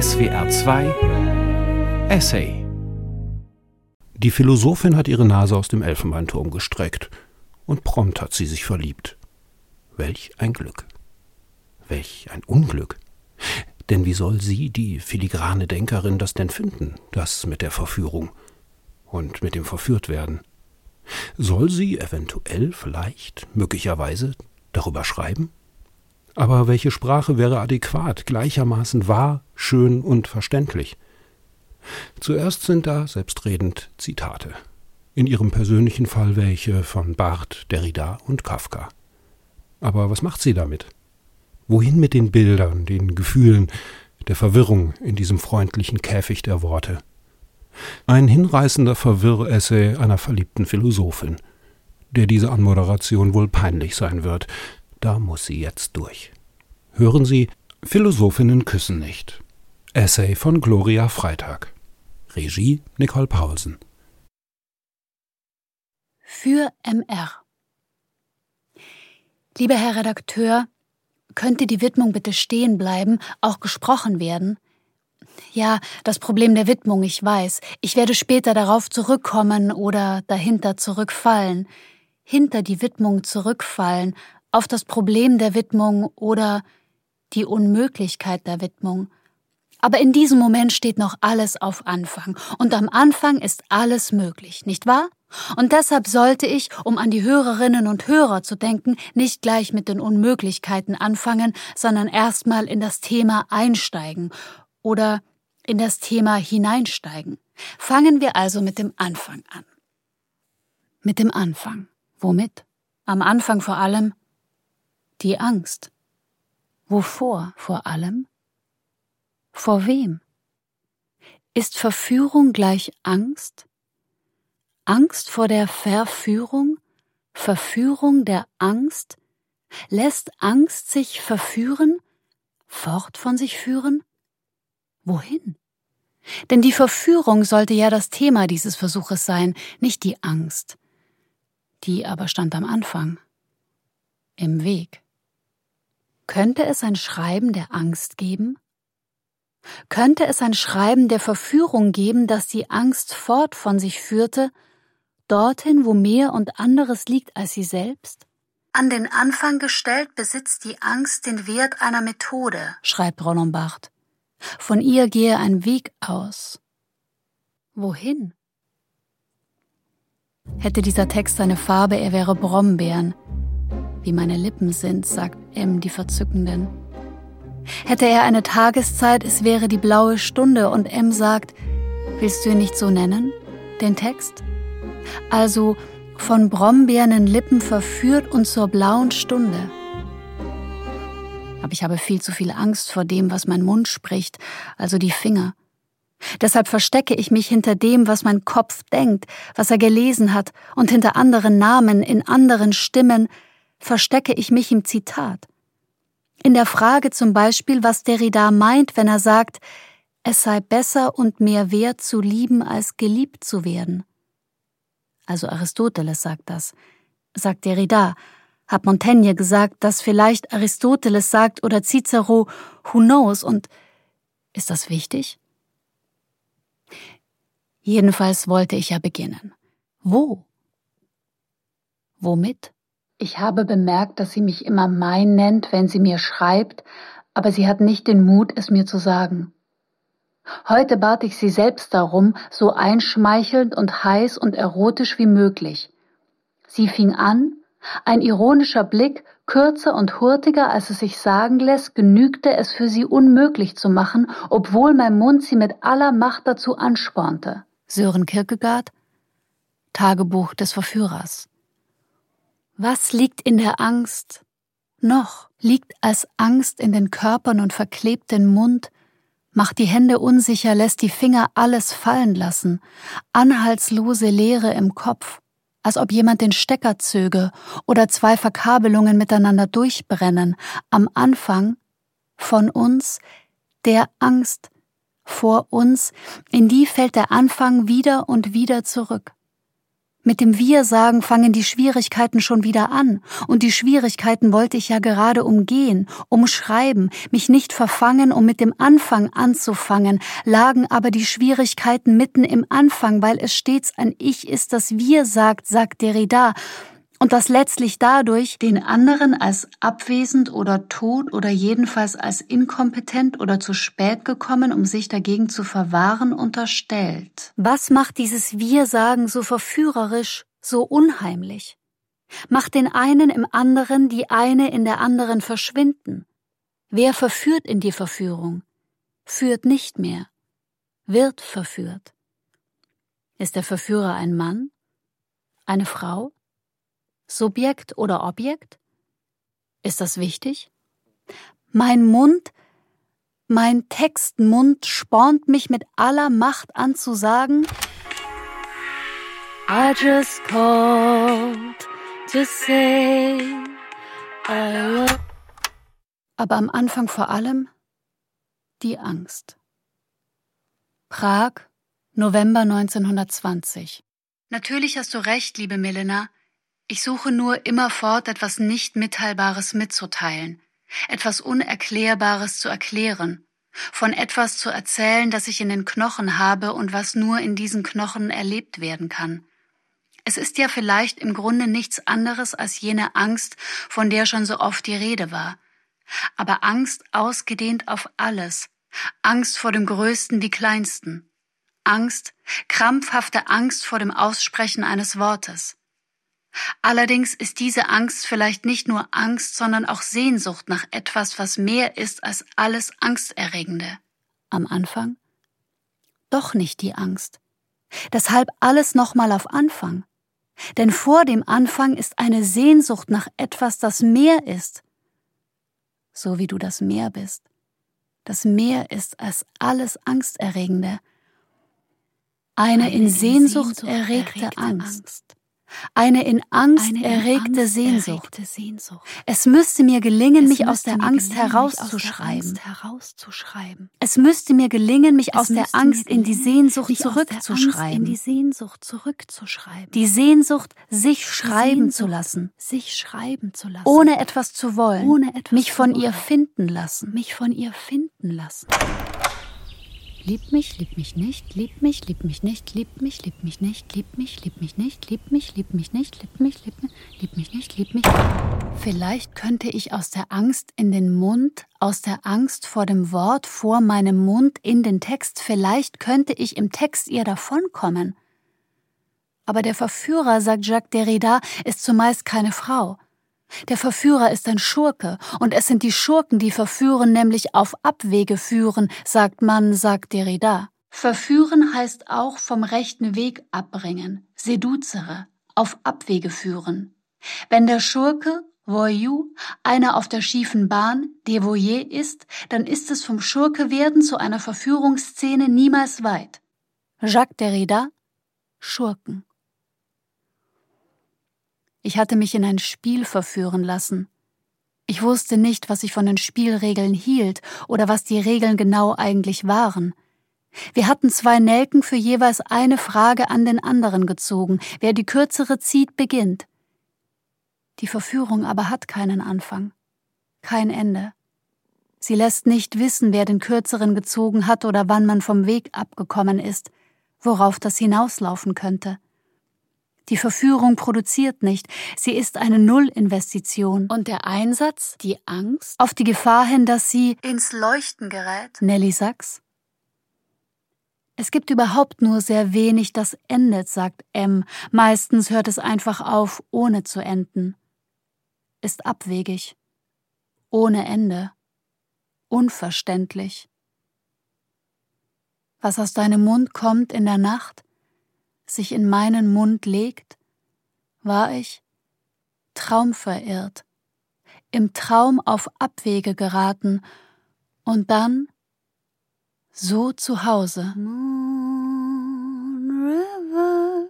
SWR 2 Essay Die Philosophin hat ihre Nase aus dem Elfenbeinturm gestreckt und prompt hat sie sich verliebt. Welch ein Glück. Welch ein Unglück. Denn wie soll sie, die filigrane Denkerin, das denn finden, das mit der Verführung und mit dem Verführtwerden? Soll sie eventuell, vielleicht, möglicherweise darüber schreiben? Aber welche Sprache wäre adäquat, gleichermaßen wahr, schön und verständlich? Zuerst sind da, selbstredend, Zitate. In ihrem persönlichen Fall welche von Barth, Derrida und Kafka. Aber was macht sie damit? Wohin mit den Bildern, den Gefühlen, der Verwirrung in diesem freundlichen Käfig der Worte? Ein hinreißender Verwirressay einer verliebten Philosophin, der diese Anmoderation wohl peinlich sein wird. Da muss sie jetzt durch. Hören Sie, Philosophinnen küssen nicht. Essay von Gloria Freitag. Regie Nicole Paulsen. Für MR. Lieber Herr Redakteur, könnte die Widmung bitte stehen bleiben, auch gesprochen werden? Ja, das Problem der Widmung, ich weiß. Ich werde später darauf zurückkommen oder dahinter zurückfallen. Hinter die Widmung zurückfallen, auf das Problem der Widmung oder die Unmöglichkeit der Widmung. Aber in diesem Moment steht noch alles auf Anfang. Und am Anfang ist alles möglich, nicht wahr? Und deshalb sollte ich, um an die Hörerinnen und Hörer zu denken, nicht gleich mit den Unmöglichkeiten anfangen, sondern erstmal in das Thema einsteigen oder in das Thema hineinsteigen. Fangen wir also mit dem Anfang an. Mit dem Anfang. Womit? Am Anfang vor allem die Angst. Wovor vor allem? Vor wem? Ist Verführung gleich Angst? Angst vor der Verführung? Verführung der Angst? Lässt Angst sich verführen? Fort von sich führen? Wohin? Denn die Verführung sollte ja das Thema dieses Versuches sein, nicht die Angst. Die aber stand am Anfang, im Weg. Könnte es ein Schreiben der Angst geben? Könnte es ein Schreiben der Verführung geben, das die Angst fort von sich führte, dorthin, wo mehr und anderes liegt als sie selbst? An den Anfang gestellt besitzt die Angst den Wert einer Methode, schreibt Roland Barthes. Von ihr gehe ein Weg aus. Wohin? Hätte dieser Text eine Farbe, er wäre Brombeeren. Wie meine Lippen sind, sagt M, die Verzückenden. Hätte er eine Tageszeit, es wäre die blaue Stunde und M sagt, willst du ihn nicht so nennen, den Text? Also von Brombeeren Lippen verführt und zur blauen Stunde aber ich habe viel zu viel Angst vor dem, was mein Mund spricht, also die Finger. Deshalb verstecke ich mich hinter dem, was mein Kopf denkt, was er gelesen hat, und hinter anderen Namen, in anderen Stimmen, verstecke ich mich im Zitat. In der Frage zum Beispiel, was Derrida meint, wenn er sagt, es sei besser und mehr wert zu lieben, als geliebt zu werden. Also Aristoteles sagt das, sagt Derrida, hat Montaigne gesagt, dass vielleicht Aristoteles sagt oder Cicero, who knows, und ist das wichtig? Jedenfalls wollte ich ja beginnen. Wo? Womit? Ich habe bemerkt, dass sie mich immer mein nennt, wenn sie mir schreibt, aber sie hat nicht den Mut, es mir zu sagen. Heute bat ich sie selbst darum, so einschmeichelnd und heiß und erotisch wie möglich. Sie fing an, ein ironischer Blick, kürzer und hurtiger, als es sich sagen lässt, genügte es für sie unmöglich zu machen, obwohl mein Mund sie mit aller Macht dazu anspornte. Sören Kierkegaard Tagebuch des Verführers Was liegt in der Angst? Noch liegt als Angst in den Körpern und verklebt den Mund, macht die Hände unsicher, lässt die Finger alles fallen lassen, anhaltslose Leere im Kopf, als ob jemand den Stecker zöge oder zwei Verkabelungen miteinander durchbrennen, am Anfang von uns der Angst. Vor uns, in die fällt der Anfang wieder und wieder zurück. Mit dem Wir-Sagen fangen die Schwierigkeiten schon wieder an, und die Schwierigkeiten wollte ich ja gerade umgehen, umschreiben, mich nicht verfangen, um mit dem Anfang anzufangen, lagen aber die Schwierigkeiten mitten im Anfang, weil es stets ein Ich ist, das Wir sagt, sagt Derrida, und das letztlich dadurch den anderen als abwesend oder tot oder jedenfalls als inkompetent oder zu spät gekommen, um sich dagegen zu verwahren, unterstellt. Was macht dieses Wir-Sagen so verführerisch, so unheimlich? Macht den einen im anderen, die eine in der anderen verschwinden. Wer verführt in die Verführung? Führt nicht mehr, wird verführt. Ist der Verführer ein Mann? Eine Frau? Subjekt oder Objekt? Ist das wichtig? Mein Mund, mein Textmund spornt mich mit aller Macht an zu sagen, I just called to say I love. Aber am Anfang vor allem die Angst. Prag, November 1920. Natürlich hast du recht, liebe Milena. Ich suche nur immerfort etwas nicht Mitteilbares mitzuteilen, etwas Unerklärbares zu erklären, von etwas zu erzählen, das ich in den Knochen habe und was nur in diesen Knochen erlebt werden kann. Es ist ja vielleicht im Grunde nichts anderes als jene Angst, von der schon so oft die Rede war. Aber Angst ausgedehnt auf alles, Angst vor dem Größten wie Kleinsten, Angst, krampfhafte Angst vor dem Aussprechen eines Wortes, Allerdings ist diese Angst vielleicht nicht nur Angst, sondern auch Sehnsucht nach etwas, was mehr ist als alles Angsterregende. Am Anfang? Doch nicht die Angst. Deshalb alles nochmal auf Anfang. Denn vor dem Anfang ist eine Sehnsucht nach etwas, das mehr ist. So wie du das Meer bist. Das Meer ist als alles Angsterregende. Eine, in Sehnsucht, erregte, Angst. Eine in Angst Eine erregte, Angst Sehnsucht. erregte Sehnsucht. Es müsste mir gelingen, es mich aus der Angst herauszuschreiben. Es müsste mir gelingen, mich aus der Angst in die Sehnsucht zurückzuschreiben. die Sehnsucht zurückzuschreiben. Die Sehnsucht, sich schreiben zu lassen. Sich schreiben zu lassen. Ohne etwas zu wollen. Ohne etwas mich von ihr finden lassen. Mich von ihr finden lassen. Lieb mich, lieb mich nicht, lieb mich, lieb mich nicht, lieb mich, lieb mich nicht, lieb mich, lieb mich nicht, lieb mich, lieb mich nicht, lieb mich, lieb mich, lieb mich nicht, lieb mich. Vielleicht könnte ich aus der Angst in den Mund, aus der Angst vor dem Wort vor meinem Mund in den Text, vielleicht könnte ich im Text ihr davonkommen. Aber der Verführer, sagt Jacques Derrida, ist zumeist keine Frau. Der Verführer ist ein Schurke, und es sind die Schurken, die verführen, nämlich auf Abwege führen, sagt man, sagt Derrida. Verführen heißt auch vom rechten Weg abbringen, seduzere, auf Abwege führen. Wenn der Schurke, Voyou, einer auf der schiefen Bahn, Devoyer ist, dann ist es vom Schurke werden zu einer Verführungsszene niemals weit. Jacques Derrida Schurken. Ich hatte mich in ein Spiel verführen lassen. Ich wusste nicht, was ich von den Spielregeln hielt oder was die Regeln genau eigentlich waren. Wir hatten zwei Nelken für jeweils eine Frage an den anderen gezogen. Wer die kürzere zieht, beginnt. Die Verführung aber hat keinen Anfang, kein Ende. Sie lässt nicht wissen, wer den kürzeren gezogen hat oder wann man vom Weg abgekommen ist, worauf das hinauslaufen könnte. Die Verführung produziert nicht, sie ist eine Nullinvestition. Und der Einsatz, die Angst, auf die Gefahr hin, dass sie ins Leuchten gerät. Nelly Sachs. Es gibt überhaupt nur sehr wenig, das endet, sagt M. Meistens hört es einfach auf, ohne zu enden. Ist abwegig. Ohne Ende. Unverständlich. Was aus deinem Mund kommt in der Nacht, sich in meinen Mund legt, war ich traumverirrt, im Traum auf Abwege geraten und dann so zu Hause. Moon River,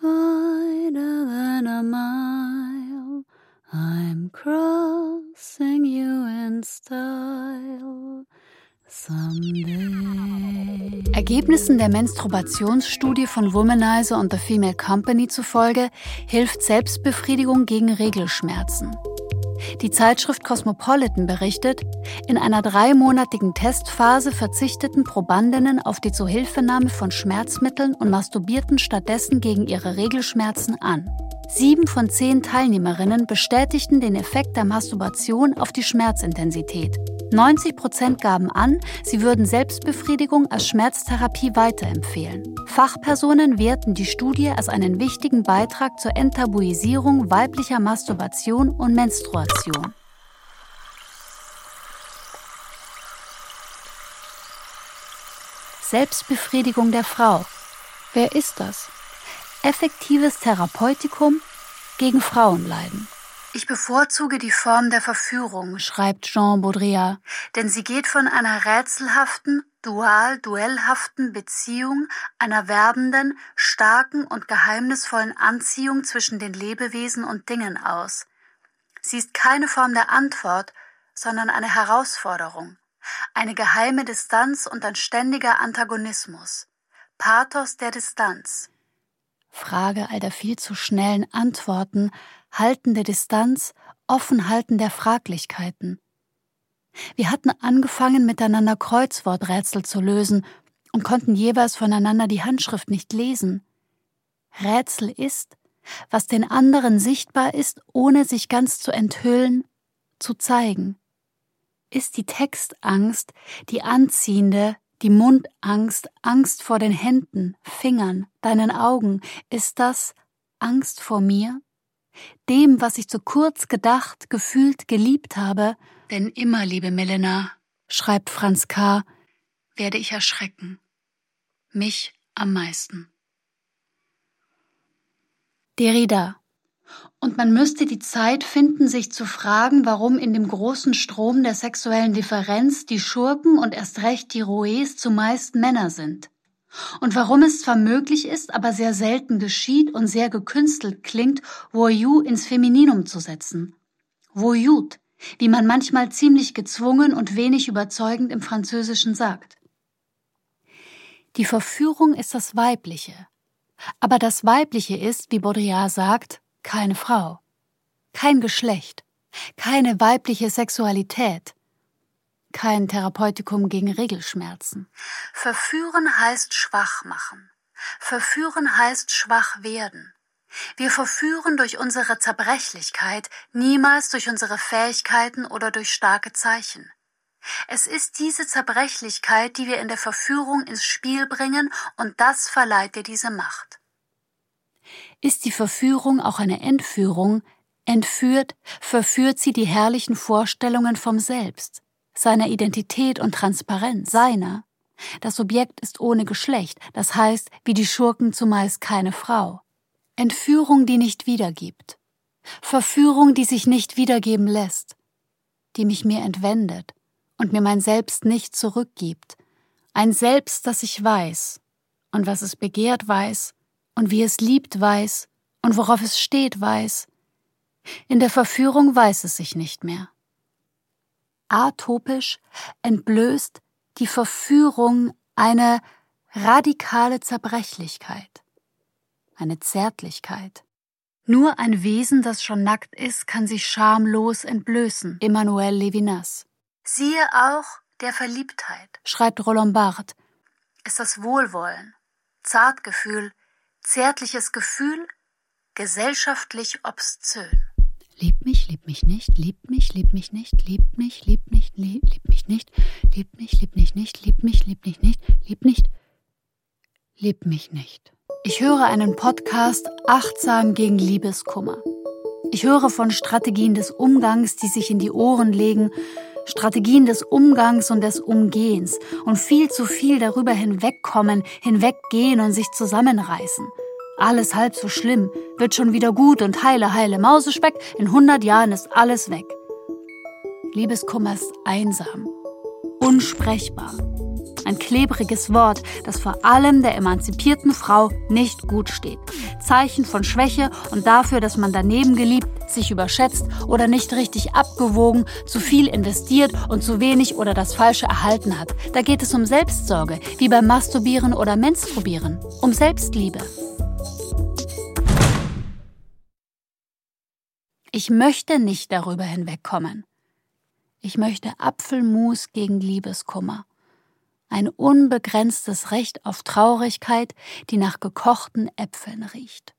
wider than a mile, I'm crossing you in style Ergebnissen der Menstruationsstudie von Womanizer und The Female Company zufolge hilft Selbstbefriedigung gegen Regelschmerzen. Die Zeitschrift Cosmopolitan berichtet, in einer dreimonatigen Testphase verzichteten Probandinnen auf die Zuhilfenahme von Schmerzmitteln und masturbierten stattdessen gegen ihre Regelschmerzen an. Sieben von zehn Teilnehmerinnen bestätigten den Effekt der Masturbation auf die Schmerzintensität. 90 Prozent gaben an, sie würden Selbstbefriedigung als Schmerztherapie weiterempfehlen. Fachpersonen werten die Studie als einen wichtigen Beitrag zur Enttabuisierung weiblicher Masturbation und Menstruation. Selbstbefriedigung der Frau. Wer ist das? effektives Therapeutikum gegen Frauenleiden. Ich bevorzuge die Form der Verführung, schreibt Jean Baudrillard, denn sie geht von einer rätselhaften, dual-duellhaften Beziehung, einer werbenden, starken und geheimnisvollen Anziehung zwischen den Lebewesen und Dingen aus. Sie ist keine Form der Antwort, sondern eine Herausforderung, eine geheime Distanz und ein ständiger Antagonismus. Pathos der Distanz. Frage all der viel zu schnellen Antworten, Halten der Distanz, Offenhalten der Fraglichkeiten. Wir hatten angefangen, miteinander Kreuzworträtsel zu lösen und konnten jeweils voneinander die Handschrift nicht lesen. Rätsel ist, was den anderen sichtbar ist, ohne sich ganz zu enthüllen, zu zeigen. Ist die Textangst die anziehende, die Mundangst, Angst vor den Händen, Fingern, deinen Augen, ist das Angst vor mir? Dem, was ich zu kurz gedacht, gefühlt, geliebt habe, denn immer, liebe Melena, schreibt Franz K., werde ich erschrecken. Mich am meisten. Derrida und man müsste die Zeit finden, sich zu fragen, warum in dem großen Strom der sexuellen Differenz die Schurken und erst recht die Roués zumeist Männer sind. Und warum es zwar möglich ist, aber sehr selten geschieht und sehr gekünstelt klingt, Voyou ins Femininum zu setzen. Voyout, wie man manchmal ziemlich gezwungen und wenig überzeugend im Französischen sagt. Die Verführung ist das Weibliche. Aber das Weibliche ist, wie Baudrillard sagt, keine Frau, kein Geschlecht, keine weibliche Sexualität, kein Therapeutikum gegen Regelschmerzen. Verführen heißt schwach machen. Verführen heißt schwach werden. Wir verführen durch unsere Zerbrechlichkeit, niemals durch unsere Fähigkeiten oder durch starke Zeichen. Es ist diese Zerbrechlichkeit, die wir in der Verführung ins Spiel bringen, und das verleiht dir diese Macht. Ist die Verführung auch eine Entführung, entführt, verführt sie die herrlichen Vorstellungen vom Selbst, seiner Identität und Transparenz, seiner. Das Objekt ist ohne Geschlecht, das heißt, wie die Schurken zumeist keine Frau. Entführung, die nicht wiedergibt. Verführung, die sich nicht wiedergeben lässt, die mich mir entwendet und mir mein Selbst nicht zurückgibt. Ein Selbst, das ich weiß und was es begehrt weiß und wie es liebt weiß und worauf es steht weiß. In der Verführung weiß es sich nicht mehr. Atopisch entblößt die Verführung eine radikale Zerbrechlichkeit, eine Zärtlichkeit. Nur ein Wesen, das schon nackt ist, kann sich schamlos entblößen. Emmanuel Levinas. Siehe auch der Verliebtheit, schreibt Roland Barthes, ist das Wohlwollen, Zartgefühl, Zärtliches Gefühl, gesellschaftlich obszön. Lieb mich, lieb mich nicht, lieb mich, lieb mich nicht, lieb mich, lieb mich, lieb, lieb mich nicht, lieb mich, lieb mich nicht, lieb mich, lieb mich nicht, lieb nicht, lieb mich nicht. Ich höre einen Podcast achtsam gegen Liebeskummer. Ich höre von Strategien des Umgangs, die sich in die Ohren legen, Strategien des Umgangs und des Umgehens und viel zu viel darüber hinwegkommen, hinweggehen und sich zusammenreißen. Alles halb so schlimm, wird schon wieder gut und heile, heile Mausespeck, in hundert Jahren ist alles weg. Liebeskummer ist einsam, unsprechbar, ein klebriges Wort, das vor allem der emanzipierten Frau nicht gut steht. Zeichen von Schwäche und dafür, dass man daneben geliebt, sich überschätzt oder nicht richtig abgewogen, zu viel investiert und zu wenig oder das Falsche erhalten hat. Da geht es um Selbstsorge, wie beim Masturbieren oder Menstruieren, um Selbstliebe. Ich möchte nicht darüber hinwegkommen. Ich möchte Apfelmus gegen Liebeskummer. Ein unbegrenztes Recht auf Traurigkeit, die nach gekochten Äpfeln riecht.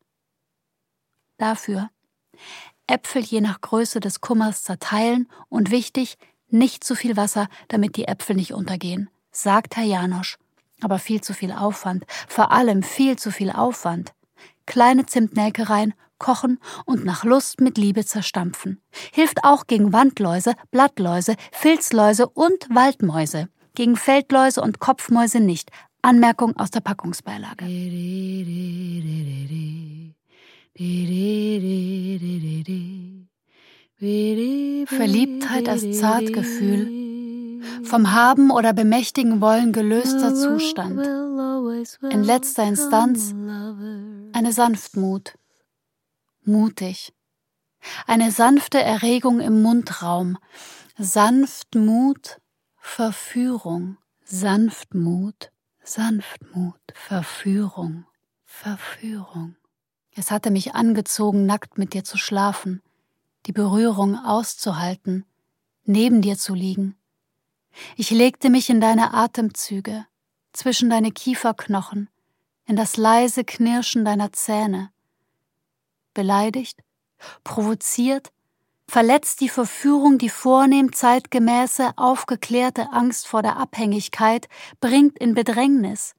Dafür Äpfel je nach Größe des Kummers zerteilen und wichtig, nicht zu viel Wasser, damit die Äpfel nicht untergehen, sagt Herr Janosch. Aber viel zu viel Aufwand, vor allem viel zu viel Aufwand. Kleine Zimtnelke rein, kochen und nach Lust mit Liebe zerstampfen. Hilft auch gegen Wandläuse, Blattläuse, Filzläuse und Waldmäuse. Gegen Feldläuse und Kopfmäuse nicht. Anmerkung aus der Packungsbeilage. Verliebtheit als Zartgefühl, vom Haben oder bemächtigen wollen gelöster Zustand. In letzter Instanz eine Sanftmut mutig. Eine sanfte Erregung im Mundraum, Sanftmut, Verführung, Sanftmut, Sanftmut, Verführung, Verführung. Es hatte mich angezogen, nackt mit dir zu schlafen, die Berührung auszuhalten, neben dir zu liegen. Ich legte mich in deine Atemzüge, zwischen deine Kieferknochen, in das leise Knirschen deiner Zähne, beleidigt, provoziert, verletzt die Verführung die vornehm zeitgemäße, aufgeklärte Angst vor der Abhängigkeit, bringt in Bedrängnis,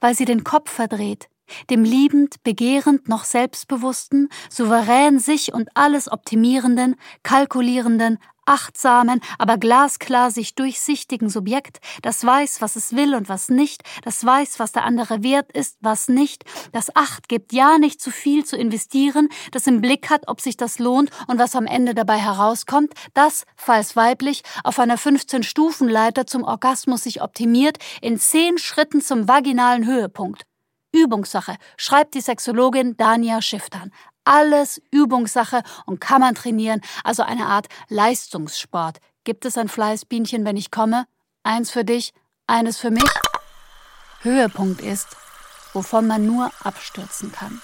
weil sie den Kopf verdreht, dem liebend, begehrend noch selbstbewussten, souverän sich und alles optimierenden, kalkulierenden, achtsamen, aber glasklar sich durchsichtigen Subjekt, das weiß, was es will und was nicht, das weiß, was der andere wert ist, was nicht, das Acht gibt, ja nicht zu viel zu investieren, das im Blick hat, ob sich das lohnt und was am Ende dabei herauskommt, das, falls weiblich, auf einer 15-Stufen-Leiter zum Orgasmus sich optimiert, in zehn Schritten zum vaginalen Höhepunkt. Übungssache, schreibt die Sexologin Dania Schifftan alles Übungssache und kann man trainieren, also eine Art Leistungssport. Gibt es ein Fleißbienchen, wenn ich komme? Eins für dich, eines für mich? Höhepunkt ist, wovon man nur abstürzen kann.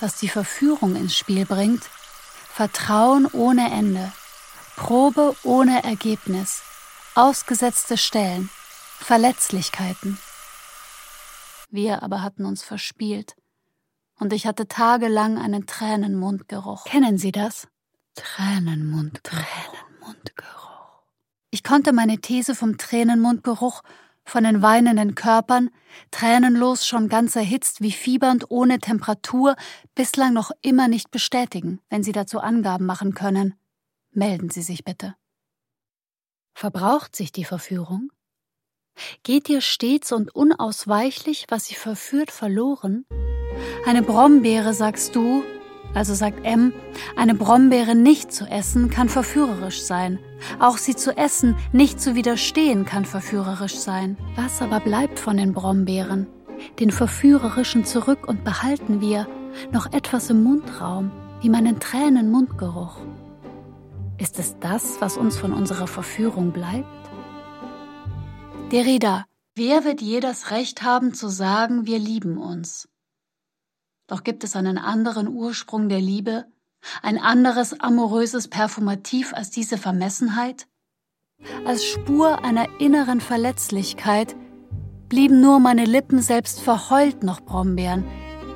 Was die Verführung ins Spiel bringt, Vertrauen ohne Ende, Probe ohne Ergebnis, ausgesetzte Stellen, Verletzlichkeiten. Wir aber hatten uns verspielt und ich hatte tagelang einen Tränenmundgeruch. Kennen Sie das? Tränenmundgeruch. Tränenmundgeruch. Ich konnte meine These vom Tränenmundgeruch, von den weinenden Körpern, tränenlos schon ganz erhitzt wie fiebernd ohne Temperatur, bislang noch immer nicht bestätigen. Wenn Sie dazu Angaben machen können, melden Sie sich bitte. Verbraucht sich die Verführung? Geht dir stets und unausweichlich, was sie verführt, verloren? Eine Brombeere, sagst du, also sagt M, eine Brombeere nicht zu essen kann verführerisch sein. Auch sie zu essen, nicht zu widerstehen, kann verführerisch sein. Was aber bleibt von den Brombeeren? Den verführerischen zurück und behalten wir noch etwas im Mundraum, wie meinen Tränen Mundgeruch. Ist es das, was uns von unserer Verführung bleibt? Derrida, wer wird je das Recht haben zu sagen, wir lieben uns? Doch gibt es einen anderen Ursprung der Liebe, ein anderes amoröses Perfumativ als diese Vermessenheit? Als Spur einer inneren Verletzlichkeit blieben nur meine Lippen selbst verheult noch Brombeeren,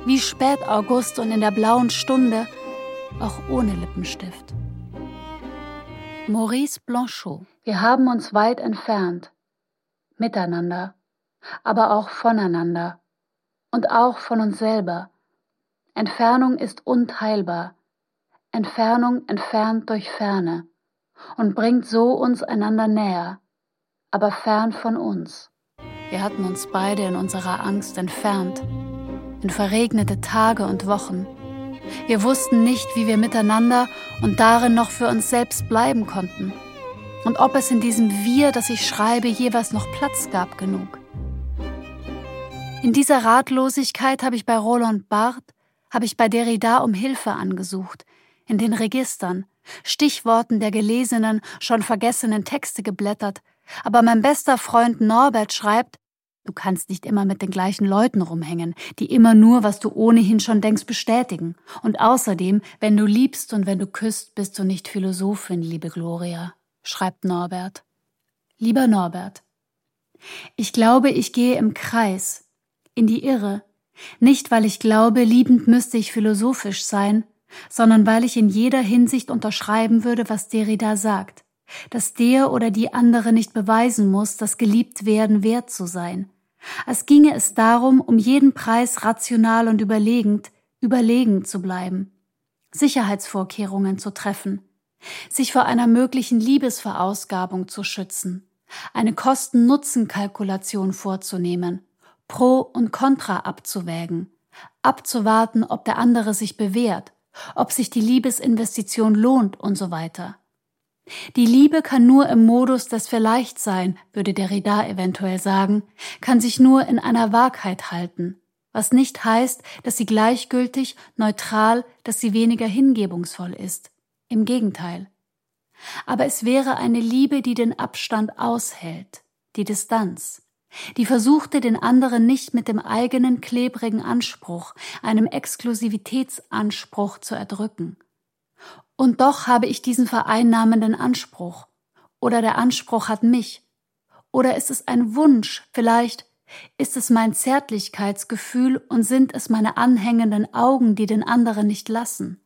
wie Spätaugust und in der blauen Stunde, auch ohne Lippenstift. Maurice Blanchot. Wir haben uns weit entfernt, miteinander, aber auch voneinander und auch von uns selber, Entfernung ist unteilbar. Entfernung entfernt durch Ferne und bringt so uns einander näher, aber fern von uns. Wir hatten uns beide in unserer Angst entfernt, in verregnete Tage und Wochen. Wir wussten nicht, wie wir miteinander und darin noch für uns selbst bleiben konnten. und ob es in diesem Wir, das ich schreibe, jeweils noch Platz gab genug. In dieser Ratlosigkeit habe ich bei Roland Barthes, habe ich bei Derrida um Hilfe angesucht, in den Registern, Stichworten der gelesenen, schon vergessenen Texte geblättert, aber mein bester Freund Norbert schreibt, du kannst nicht immer mit den gleichen Leuten rumhängen, die immer nur, was du ohnehin schon denkst, bestätigen. Und außerdem, wenn du liebst und wenn du küsst, bist du nicht Philosophin, liebe Gloria, schreibt Norbert. Lieber Norbert, ich glaube, ich gehe im Kreis, in die Irre, nicht weil ich glaube, liebend müsste ich philosophisch sein, sondern weil ich in jeder Hinsicht unterschreiben würde, was Derrida sagt, dass der oder die andere nicht beweisen muss, das geliebt werden wert zu sein. Als ginge es darum, um jeden Preis rational und überlegend, überlegen zu bleiben, Sicherheitsvorkehrungen zu treffen, sich vor einer möglichen Liebesverausgabung zu schützen, eine Kosten-Nutzen-Kalkulation vorzunehmen, Pro und Contra abzuwägen, abzuwarten, ob der andere sich bewährt, ob sich die Liebesinvestition lohnt und so weiter. Die Liebe kann nur im Modus des Vielleicht sein, würde der Derrida eventuell sagen, kann sich nur in einer Wahrheit halten, was nicht heißt, dass sie gleichgültig, neutral, dass sie weniger hingebungsvoll ist. Im Gegenteil. Aber es wäre eine Liebe, die den Abstand aushält, die Distanz, die versuchte den anderen nicht mit dem eigenen klebrigen Anspruch, einem Exklusivitätsanspruch zu erdrücken. Und doch habe ich diesen vereinnahmenden Anspruch. Oder der Anspruch hat mich. Oder ist es ein Wunsch, vielleicht ist es mein Zärtlichkeitsgefühl und sind es meine anhängenden Augen, die den anderen nicht lassen.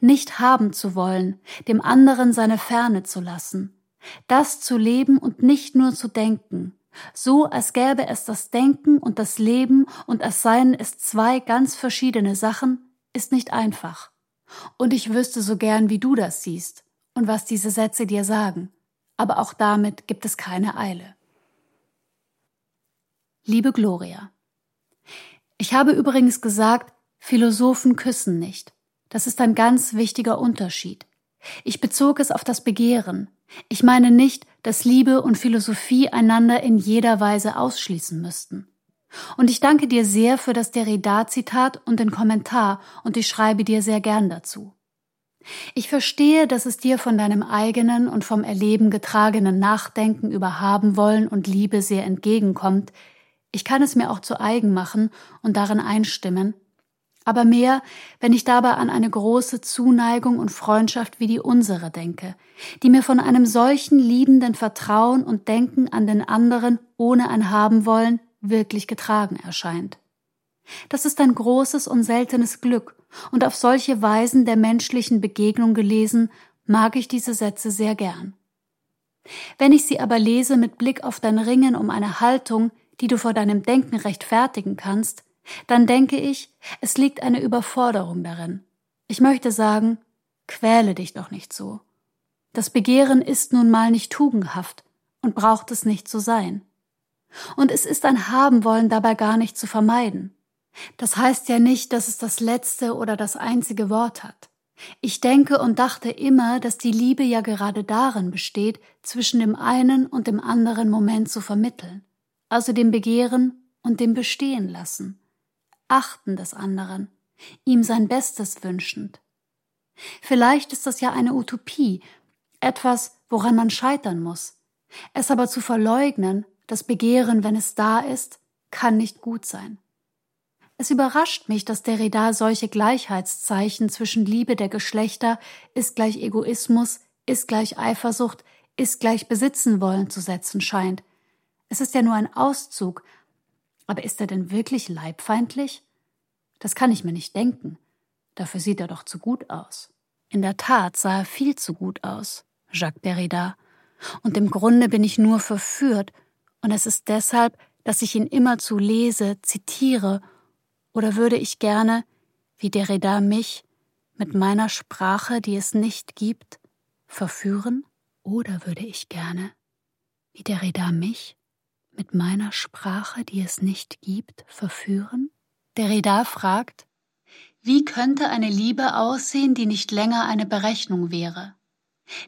Nicht haben zu wollen, dem anderen seine Ferne zu lassen, das zu leben und nicht nur zu denken, so als gäbe es das Denken und das Leben und als seien es zwei ganz verschiedene Sachen, ist nicht einfach. Und ich wüsste so gern, wie du das siehst und was diese Sätze dir sagen, aber auch damit gibt es keine Eile. Liebe Gloria, ich habe übrigens gesagt, Philosophen küssen nicht. Das ist ein ganz wichtiger Unterschied. Ich bezog es auf das Begehren. Ich meine nicht, dass Liebe und Philosophie einander in jeder Weise ausschließen müssten. Und ich danke dir sehr für das Derrida-Zitat und den Kommentar und ich schreibe dir sehr gern dazu. Ich verstehe, dass es dir von deinem eigenen und vom Erleben getragenen Nachdenken über Haben wollen und Liebe sehr entgegenkommt. Ich kann es mir auch zu eigen machen und darin einstimmen, aber mehr, wenn ich dabei an eine große Zuneigung und Freundschaft wie die unsere denke, die mir von einem solchen liebenden Vertrauen und Denken an den anderen ohne ein haben wollen wirklich getragen erscheint. Das ist ein großes und seltenes Glück, und auf solche Weisen der menschlichen Begegnung gelesen, mag ich diese Sätze sehr gern. Wenn ich sie aber lese mit Blick auf dein Ringen um eine Haltung, die du vor deinem Denken rechtfertigen kannst, dann denke ich, es liegt eine Überforderung darin. Ich möchte sagen, quäle dich doch nicht so. Das Begehren ist nun mal nicht tugendhaft und braucht es nicht zu sein. Und es ist ein Habenwollen dabei gar nicht zu vermeiden. Das heißt ja nicht, dass es das letzte oder das einzige Wort hat. Ich denke und dachte immer, dass die Liebe ja gerade darin besteht, zwischen dem einen und dem anderen Moment zu vermitteln, also dem Begehren und dem Bestehen lassen. Achten des anderen, ihm sein Bestes wünschend. Vielleicht ist das ja eine Utopie, etwas, woran man scheitern muss. Es aber zu verleugnen, das Begehren, wenn es da ist, kann nicht gut sein. Es überrascht mich, dass Derrida solche Gleichheitszeichen zwischen Liebe der Geschlechter ist gleich Egoismus, ist gleich Eifersucht, ist gleich Besitzen wollen zu setzen scheint. Es ist ja nur ein Auszug aber ist er denn wirklich leibfeindlich? Das kann ich mir nicht denken. Dafür sieht er doch zu gut aus. In der Tat sah er viel zu gut aus, Jacques Derrida. Und im Grunde bin ich nur verführt, und es ist deshalb, dass ich ihn immerzu lese, zitiere, oder würde ich gerne, wie Derrida mich, mit meiner Sprache, die es nicht gibt, verführen? Oder würde ich gerne, wie Derrida mich, mit meiner Sprache, die es nicht gibt, verführen? Derrida fragt, wie könnte eine Liebe aussehen, die nicht länger eine Berechnung wäre?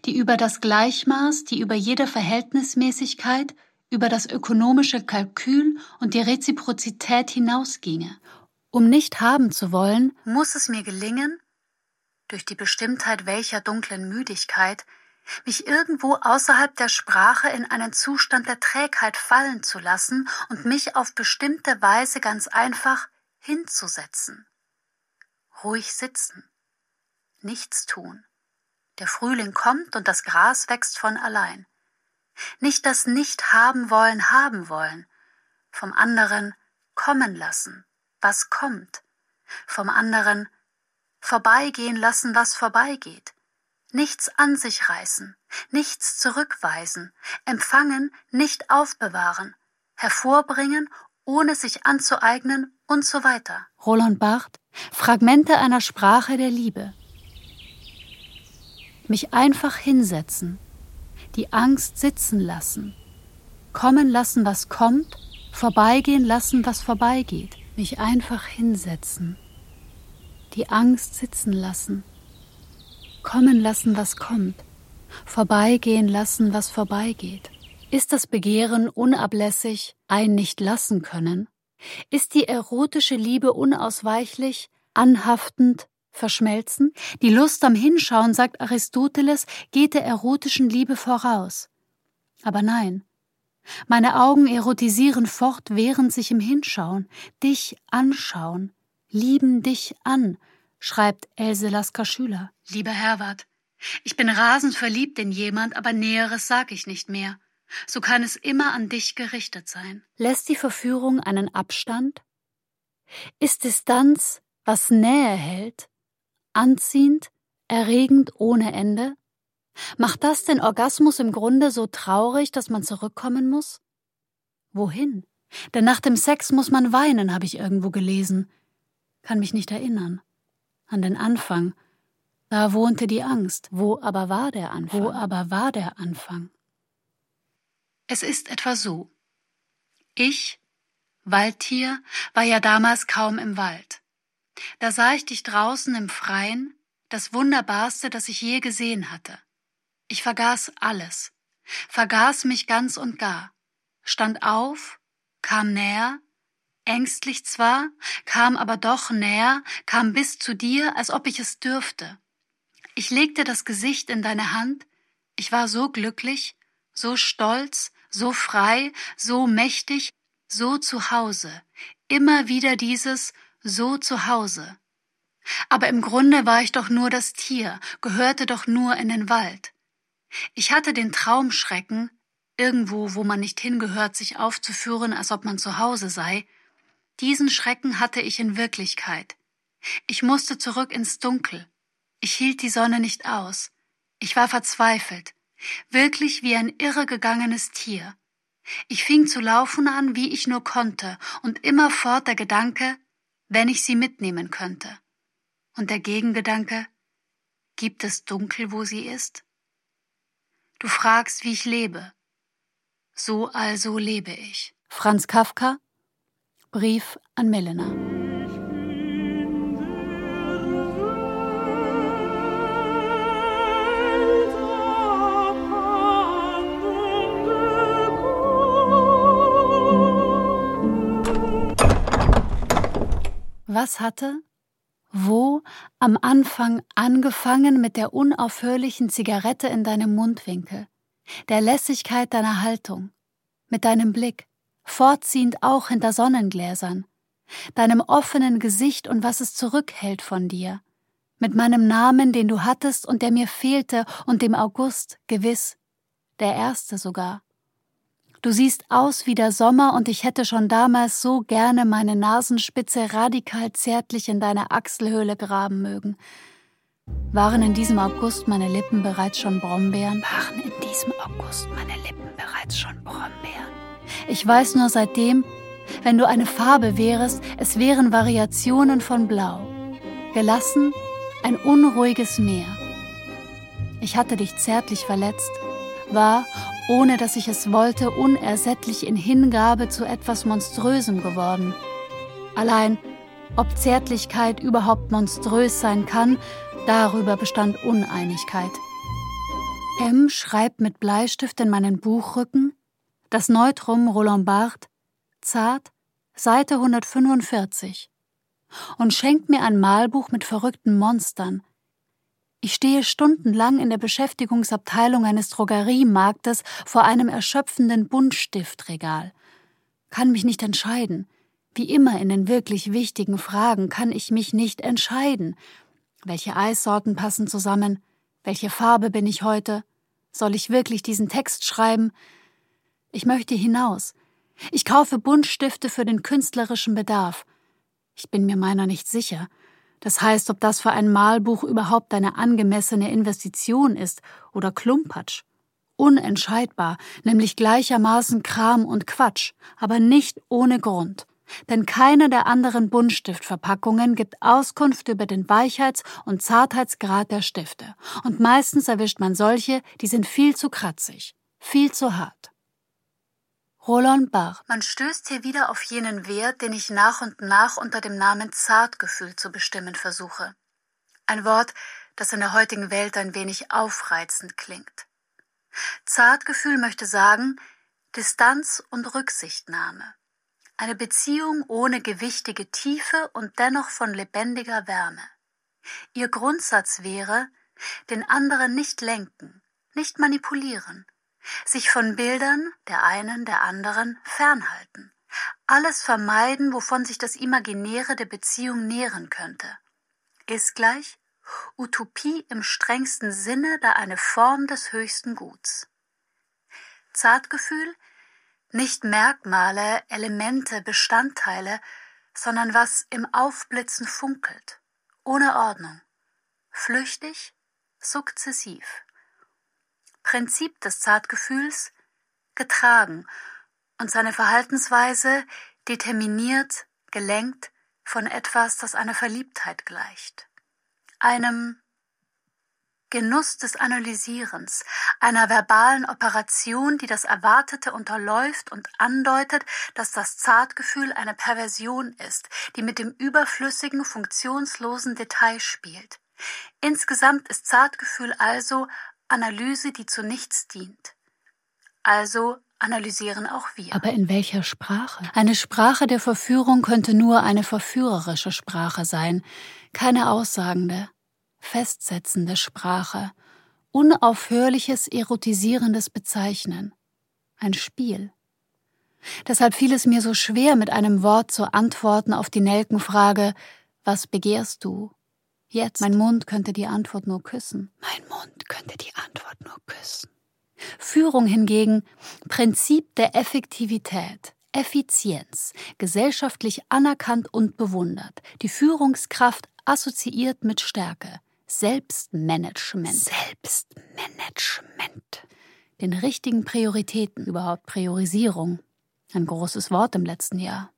die über das Gleichmaß, die über jede Verhältnismäßigkeit, über das ökonomische Kalkül und die Reziprozität hinausginge. Um nicht haben zu wollen, muss es mir gelingen, durch die Bestimmtheit welcher dunklen Müdigkeit, mich irgendwo außerhalb der Sprache in einen Zustand der Trägheit fallen zu lassen und mich auf bestimmte Weise ganz einfach hinzusetzen. Ruhig sitzen, nichts tun. Der Frühling kommt und das Gras wächst von allein. Nicht das Nicht haben wollen, haben wollen, vom anderen kommen lassen, was kommt, vom anderen vorbeigehen lassen, was vorbeigeht, nichts an sich reißen, nichts zurückweisen, empfangen, nicht aufbewahren, hervorbringen, ohne sich anzueignen und so weiter. Roland Barth, Fragmente einer Sprache der Liebe. Mich einfach hinsetzen, die Angst sitzen lassen, kommen lassen, was kommt, vorbeigehen lassen, was vorbeigeht, mich einfach hinsetzen, die Angst sitzen lassen, kommen lassen, was kommt, vorbeigehen lassen, was vorbeigeht. Ist das Begehren unablässig, ein nicht lassen können? Ist die erotische Liebe unausweichlich, anhaftend, verschmelzen? Die Lust am Hinschauen, sagt Aristoteles, geht der erotischen Liebe voraus. Aber nein, meine Augen erotisieren fortwährend sich im Hinschauen, dich anschauen, lieben dich an, schreibt Else Lasker Schüler. Lieber Herwart, ich bin rasend verliebt in jemand, aber Näheres sag ich nicht mehr. So kann es immer an dich gerichtet sein. Lässt die Verführung einen Abstand? Ist Distanz, was Nähe hält, anziehend, erregend ohne Ende? Macht das den Orgasmus im Grunde so traurig, dass man zurückkommen muss? Wohin? Denn nach dem Sex muss man weinen, habe ich irgendwo gelesen. Kann mich nicht erinnern an den Anfang. Da wohnte die Angst. Wo aber war der Anfang? Wo aber war der Anfang? Es ist etwa so. Ich, Waldtier, war ja damals kaum im Wald. Da sah ich dich draußen im Freien, das Wunderbarste, das ich je gesehen hatte. Ich vergaß alles, vergaß mich ganz und gar, stand auf, kam näher, Ängstlich zwar, kam aber doch näher, kam bis zu dir, als ob ich es dürfte. Ich legte das Gesicht in deine Hand, ich war so glücklich, so stolz, so frei, so mächtig, so zu Hause, immer wieder dieses so zu Hause. Aber im Grunde war ich doch nur das Tier, gehörte doch nur in den Wald. Ich hatte den Traumschrecken, irgendwo, wo man nicht hingehört, sich aufzuführen, als ob man zu Hause sei, diesen Schrecken hatte ich in Wirklichkeit. Ich musste zurück ins Dunkel. Ich hielt die Sonne nicht aus. Ich war verzweifelt, wirklich wie ein irregegangenes Tier. Ich fing zu laufen an, wie ich nur konnte, und immerfort der Gedanke, wenn ich sie mitnehmen könnte. Und der Gegengedanke, gibt es Dunkel, wo sie ist? Du fragst, wie ich lebe. So also lebe ich. Franz Kafka Brief an Melena. Was hatte, wo am Anfang angefangen mit der unaufhörlichen Zigarette in deinem Mundwinkel, der Lässigkeit deiner Haltung, mit deinem Blick, fortziehend auch hinter Sonnengläsern, deinem offenen Gesicht und was es zurückhält von dir, mit meinem Namen, den du hattest und der mir fehlte, und dem August, gewiss, der erste sogar. Du siehst aus wie der Sommer, und ich hätte schon damals so gerne meine Nasenspitze radikal zärtlich in deine Achselhöhle graben mögen. Waren in diesem August meine Lippen bereits schon Brombeeren? Waren in diesem August meine Lippen bereits schon Brombeeren? Ich weiß nur seitdem, wenn du eine Farbe wärest, es wären Variationen von Blau. Gelassen, ein unruhiges Meer. Ich hatte dich zärtlich verletzt, war, ohne dass ich es wollte, unersättlich in Hingabe zu etwas Monströsem geworden. Allein, ob Zärtlichkeit überhaupt monströs sein kann, darüber bestand Uneinigkeit. M schreibt mit Bleistift in meinen Buchrücken, das Neutrum Roland Barthes, zart, Seite 145, und schenkt mir ein Malbuch mit verrückten Monstern. Ich stehe stundenlang in der Beschäftigungsabteilung eines Drogeriemarktes vor einem erschöpfenden Buntstiftregal. Kann mich nicht entscheiden. Wie immer in den wirklich wichtigen Fragen kann ich mich nicht entscheiden. Welche Eissorten passen zusammen? Welche Farbe bin ich heute? Soll ich wirklich diesen Text schreiben? Ich möchte hinaus. Ich kaufe Buntstifte für den künstlerischen Bedarf. Ich bin mir meiner nicht sicher. Das heißt, ob das für ein Malbuch überhaupt eine angemessene Investition ist oder Klumpatsch. Unentscheidbar, nämlich gleichermaßen Kram und Quatsch, aber nicht ohne Grund denn keine der anderen Buntstiftverpackungen gibt Auskunft über den Weichheits- und Zartheitsgrad der Stifte, und meistens erwischt man solche, die sind viel zu kratzig, viel zu hart. Roland Barth. Man stößt hier wieder auf jenen Wert, den ich nach und nach unter dem Namen Zartgefühl zu bestimmen versuche. Ein Wort, das in der heutigen Welt ein wenig aufreizend klingt. Zartgefühl möchte sagen Distanz und Rücksichtnahme. Eine Beziehung ohne gewichtige Tiefe und dennoch von lebendiger Wärme. Ihr Grundsatz wäre, den anderen nicht lenken, nicht manipulieren, sich von Bildern, der einen, der anderen, fernhalten, alles vermeiden, wovon sich das Imaginäre der Beziehung nähren könnte. Ist gleich Utopie im strengsten Sinne, da eine Form des höchsten Guts. Zartgefühl nicht Merkmale, Elemente, Bestandteile, sondern was im Aufblitzen funkelt, ohne Ordnung, flüchtig, sukzessiv. Prinzip des Zartgefühls getragen und seine Verhaltensweise determiniert, gelenkt von etwas, das einer Verliebtheit gleicht, einem Genuss des Analysierens, einer verbalen Operation, die das Erwartete unterläuft und andeutet, dass das Zartgefühl eine Perversion ist, die mit dem überflüssigen, funktionslosen Detail spielt. Insgesamt ist Zartgefühl also Analyse, die zu nichts dient. Also analysieren auch wir. Aber in welcher Sprache? Eine Sprache der Verführung könnte nur eine verführerische Sprache sein, keine aussagende, festsetzende Sprache, unaufhörliches erotisierendes Bezeichnen, ein Spiel. Deshalb fiel es mir so schwer, mit einem Wort zu antworten auf die Nelkenfrage, was begehrst du? Jetzt. Mein Mund könnte die Antwort nur küssen. Mein Mund könnte die Antwort nur küssen. Führung hingegen Prinzip der Effektivität, Effizienz, gesellschaftlich anerkannt und bewundert, die Führungskraft assoziiert mit Stärke, Selbstmanagement. Selbstmanagement. Den richtigen Prioritäten, überhaupt Priorisierung. Ein großes Wort im letzten Jahr.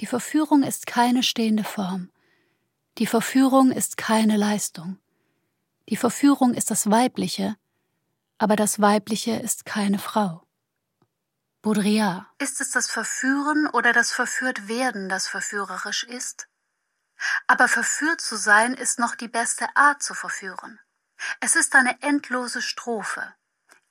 Die Verführung ist keine stehende Form. Die Verführung ist keine Leistung. Die Verführung ist das Weibliche, aber das Weibliche ist keine Frau. Baudrillard. Ist es das Verführen oder das Verführtwerden, das verführerisch ist? Aber verführt zu sein ist noch die beste Art zu verführen. Es ist eine endlose Strophe.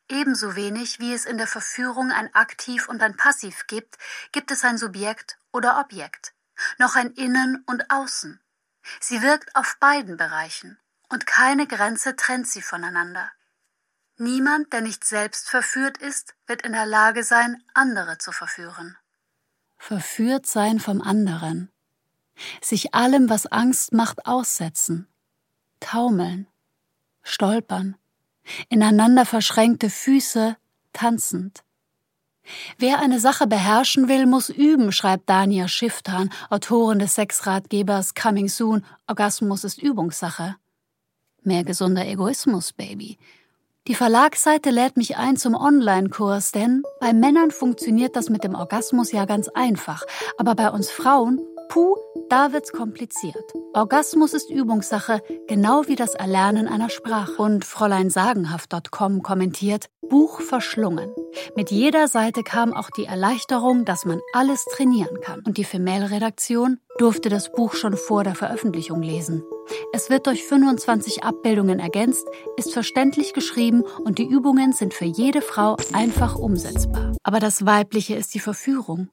Ebenso wenig wie es in der Verführung ein Aktiv und ein Passiv gibt, gibt es ein Subjekt oder Objekt, noch ein Innen und Außen. Sie wirkt auf beiden Bereichen, und keine Grenze trennt sie voneinander. Niemand, der nicht selbst verführt ist, wird in der Lage sein, andere zu verführen. Verführt sein vom anderen sich allem, was Angst macht, aussetzen, taumeln, stolpern, ineinander verschränkte Füße, tanzend. Wer eine Sache beherrschen will, muss üben, schreibt Dania Schifftan, Autorin des Sexratgebers Coming Soon, Orgasmus ist Übungssache. Mehr gesunder Egoismus, Baby. Die Verlagsseite lädt mich ein zum Online-Kurs, denn bei Männern funktioniert das mit dem Orgasmus ja ganz einfach, aber bei uns Frauen Puh, da wird's kompliziert. Orgasmus ist Übungssache, genau wie das Erlernen einer Sprache. Und Fräulein Sagenhaft.com kommentiert, Buch verschlungen. Mit jeder Seite kam auch die Erleichterung, dass man alles trainieren kann. Und die Female-Redaktion durfte das Buch schon vor der Veröffentlichung lesen. Es wird durch 25 Abbildungen ergänzt, ist verständlich geschrieben und die Übungen sind für jede Frau einfach umsetzbar. Aber das Weibliche ist die Verführung.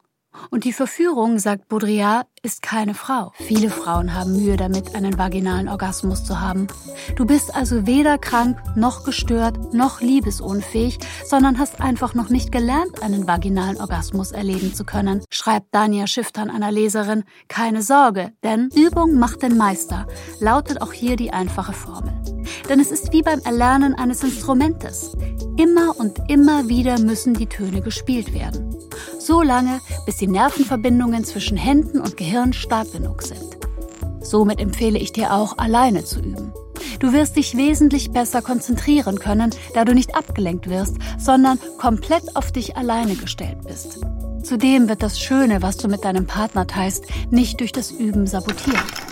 Und die Verführung, sagt Baudrillard, ist keine Frau. Viele Frauen haben Mühe damit, einen vaginalen Orgasmus zu haben. Du bist also weder krank, noch gestört, noch liebesunfähig, sondern hast einfach noch nicht gelernt, einen vaginalen Orgasmus erleben zu können, schreibt Dania Schifftan einer Leserin. Keine Sorge, denn Übung macht den Meister, lautet auch hier die einfache Formel. Denn es ist wie beim Erlernen eines Instrumentes. Immer und immer wieder müssen die Töne gespielt werden. So lange, bis die Nervenverbindungen zwischen Händen und Gehirn stark genug sind. Somit empfehle ich dir auch, alleine zu üben. Du wirst dich wesentlich besser konzentrieren können, da du nicht abgelenkt wirst, sondern komplett auf dich alleine gestellt bist. Zudem wird das Schöne, was du mit deinem Partner teilst, nicht durch das Üben sabotiert.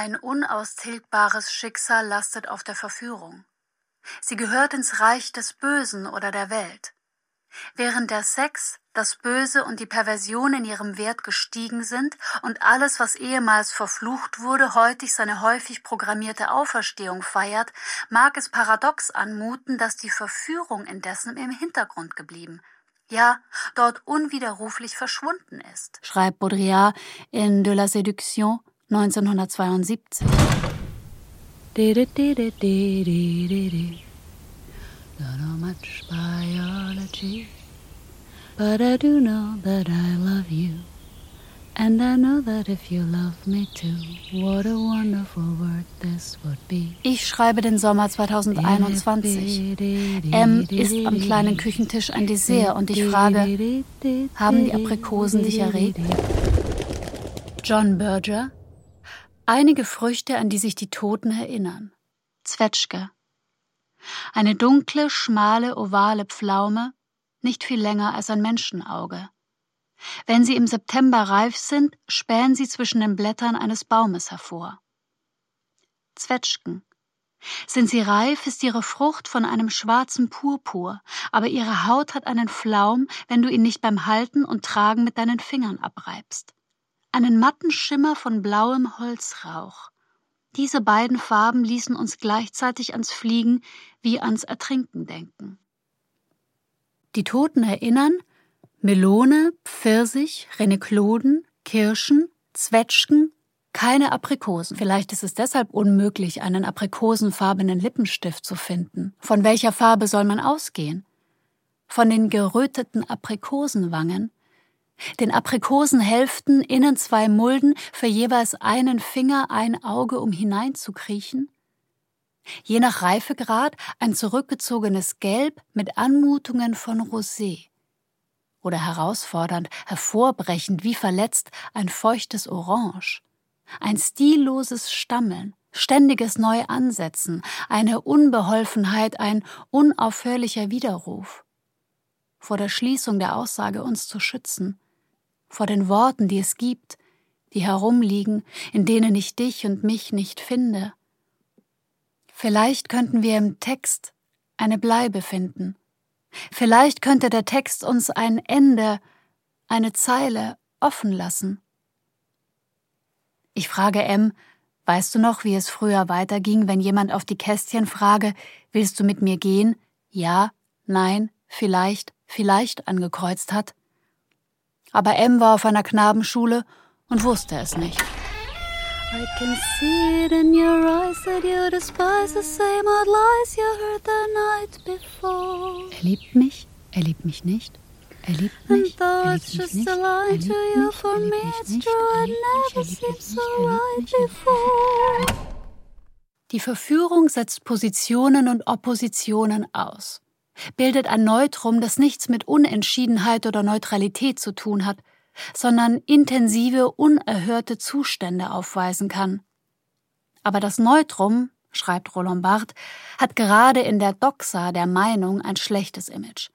Ein unaustilgbares Schicksal lastet auf der Verführung. Sie gehört ins Reich des Bösen oder der Welt. Während der Sex, das Böse und die Perversion in ihrem Wert gestiegen sind und alles, was ehemals verflucht wurde, heutig seine häufig programmierte Auferstehung feiert, mag es paradox anmuten, dass die Verführung indessen im Hintergrund geblieben, ja, dort unwiderruflich verschwunden ist. Schreibt Baudrillard in De la Séduction 1972. Not much biology, but I do know that I love you. And I know that if you love me too, what a wonderful word this would be. Ich schreibe den Sommer 2021. M isst am kleinen Küchentisch ein Dessert und ich frage, haben die Aprikosen dich erregt? John Berger Einige Früchte, an die sich die Toten erinnern. Zwetschge. Eine dunkle, schmale, ovale Pflaume, nicht viel länger als ein Menschenauge. Wenn sie im September reif sind, spähen sie zwischen den Blättern eines Baumes hervor. Zwetschgen. Sind sie reif, ist ihre Frucht von einem schwarzen Purpur, aber ihre Haut hat einen Flaum, wenn du ihn nicht beim Halten und Tragen mit deinen Fingern abreibst einen matten Schimmer von blauem Holzrauch. Diese beiden Farben ließen uns gleichzeitig ans Fliegen wie ans Ertrinken denken. Die Toten erinnern Melone, Pfirsich, Renekloden, Kirschen, Zwetschgen, keine Aprikosen. Vielleicht ist es deshalb unmöglich, einen aprikosenfarbenen Lippenstift zu finden. Von welcher Farbe soll man ausgehen? Von den geröteten Aprikosenwangen, den Aprikosenhälften innen zwei Mulden für jeweils einen Finger, ein Auge, um hineinzukriechen? Je nach Reifegrad ein zurückgezogenes Gelb mit Anmutungen von Rosé. Oder herausfordernd, hervorbrechend, wie verletzt, ein feuchtes Orange. Ein stilloses Stammeln, ständiges Neuansetzen, eine Unbeholfenheit, ein unaufhörlicher Widerruf. Vor der Schließung der Aussage uns zu schützen, vor den Worten, die es gibt, die herumliegen, in denen ich dich und mich nicht finde. Vielleicht könnten wir im Text eine Bleibe finden. Vielleicht könnte der Text uns ein Ende, eine Zeile offen lassen. Ich frage M, weißt du noch, wie es früher weiterging, wenn jemand auf die Kästchen frage, willst du mit mir gehen? Ja, nein, vielleicht, vielleicht angekreuzt hat? Aber M war auf einer Knabenschule und wusste es nicht. I can see it in your eyes that you despise the same old lies you heard the night before. Er liebt mich, er liebt mich nicht. Er liebt mich, er liebt mich nicht. Er liebt mich, er liebt mich nicht. Er liebt mich, Die Verführung setzt Positionen und Oppositionen aus bildet ein Neutrum, das nichts mit Unentschiedenheit oder Neutralität zu tun hat, sondern intensive, unerhörte Zustände aufweisen kann. Aber das Neutrum, schreibt Roland Barthes, hat gerade in der Doxa der Meinung ein schlechtes Image.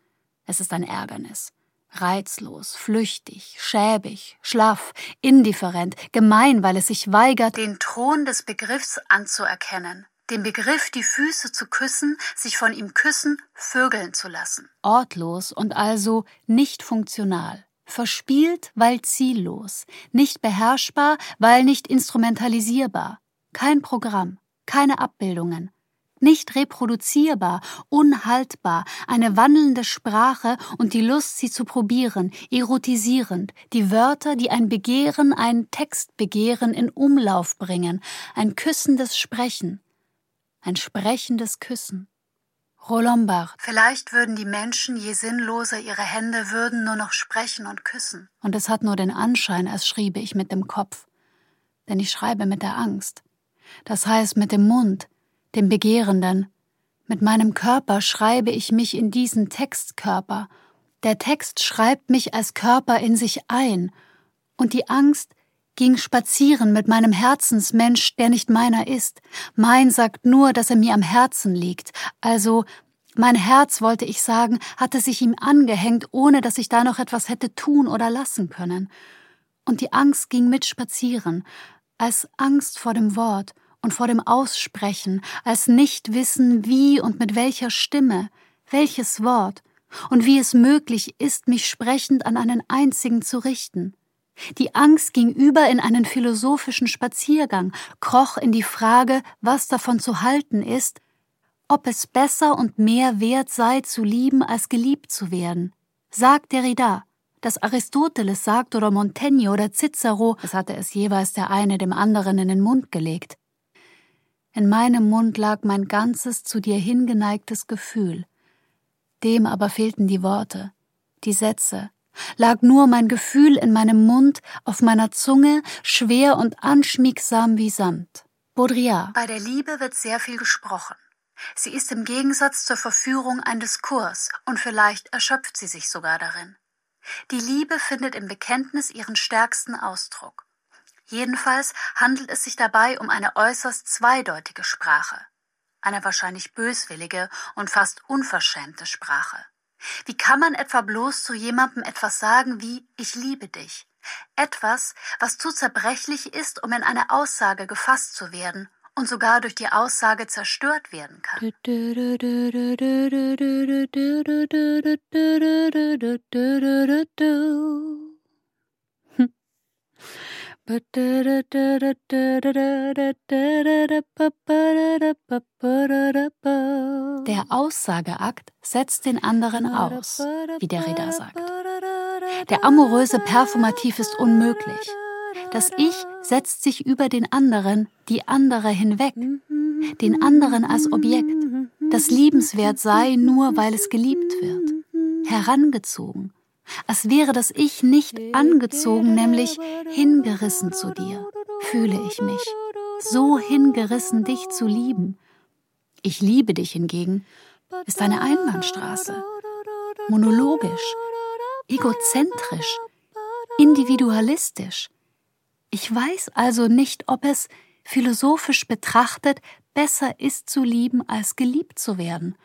Es ist ein Ärgernis. Reizlos, flüchtig, schäbig, schlaff, indifferent, gemein, weil es sich weigert, den Thron des Begriffs anzuerkennen den Begriff, die Füße zu küssen, sich von ihm küssen, vögeln zu lassen. Ortlos und also nicht funktional. Verspielt, weil ziellos, nicht beherrschbar, weil nicht instrumentalisierbar, kein Programm, keine Abbildungen, nicht reproduzierbar, unhaltbar, eine wandelnde Sprache und die Lust, sie zu probieren, erotisierend, die Wörter, die ein Begehren, ein Textbegehren in Umlauf bringen, ein küssendes Sprechen, ein sprechendes Küssen. Barthes. Vielleicht würden die Menschen, je sinnloser ihre Hände würden, nur noch sprechen und küssen. Und es hat nur den Anschein, als schriebe ich mit dem Kopf. Denn ich schreibe mit der Angst. Das heißt mit dem Mund, dem Begehrenden. Mit meinem Körper schreibe ich mich in diesen Textkörper. Der Text schreibt mich als Körper in sich ein. Und die Angst ging spazieren mit meinem Herzensmensch, der nicht meiner ist. Mein sagt nur, dass er mir am Herzen liegt. Also, mein Herz, wollte ich sagen, hatte sich ihm angehängt, ohne dass ich da noch etwas hätte tun oder lassen können. Und die Angst ging mit spazieren, als Angst vor dem Wort, und vor dem Aussprechen, als Nichtwissen, wie und mit welcher Stimme, welches Wort und wie es möglich ist, mich sprechend an einen einzigen zu richten. Die Angst ging über in einen philosophischen Spaziergang, kroch in die Frage, was davon zu halten ist, ob es besser und mehr wert sei, zu lieben, als geliebt zu werden. Sagt Derrida, dass Aristoteles sagt oder Montaigne oder Cicero, es hatte es jeweils der eine dem anderen in den Mund gelegt. In meinem Mund lag mein ganzes zu dir hingeneigtes Gefühl. Dem aber fehlten die Worte, die Sätze, lag nur mein Gefühl in meinem Mund, auf meiner Zunge, schwer und anschmiegsam wie Samt. Baudrillard. Bei der Liebe wird sehr viel gesprochen. Sie ist im Gegensatz zur Verführung ein Diskurs und vielleicht erschöpft sie sich sogar darin. Die Liebe findet im Bekenntnis ihren stärksten Ausdruck. Jedenfalls handelt es sich dabei um eine äußerst zweideutige Sprache, eine wahrscheinlich böswillige und fast unverschämte Sprache. Wie kann man etwa bloß zu jemandem etwas sagen wie Ich liebe dich? Etwas, was zu zerbrechlich ist, um in eine Aussage gefasst zu werden und sogar durch die Aussage zerstört werden kann. Der Aussageakt setzt den anderen aus, wie der Redner sagt. Der amoröse Performativ ist unmöglich. Das Ich setzt sich über den anderen, die andere hinweg, den anderen als Objekt, das liebenswert sei, nur weil es geliebt wird, herangezogen, als wäre das Ich nicht angezogen, nämlich hingerissen zu dir, fühle ich mich, so hingerissen, dich zu lieben. Ich liebe dich hingegen, ist eine Einbahnstraße, monologisch, egozentrisch, individualistisch. Ich weiß also nicht, ob es, philosophisch betrachtet, besser ist zu lieben, als geliebt zu werden,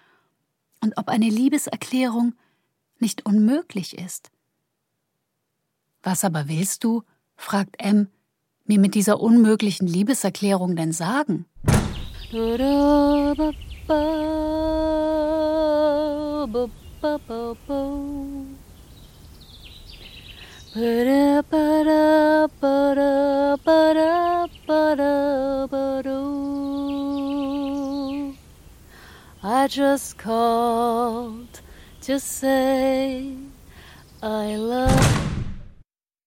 und ob eine Liebeserklärung nicht unmöglich ist. Was aber willst du, fragt M, mir mit dieser unmöglichen Liebeserklärung denn sagen? I just called to say I love.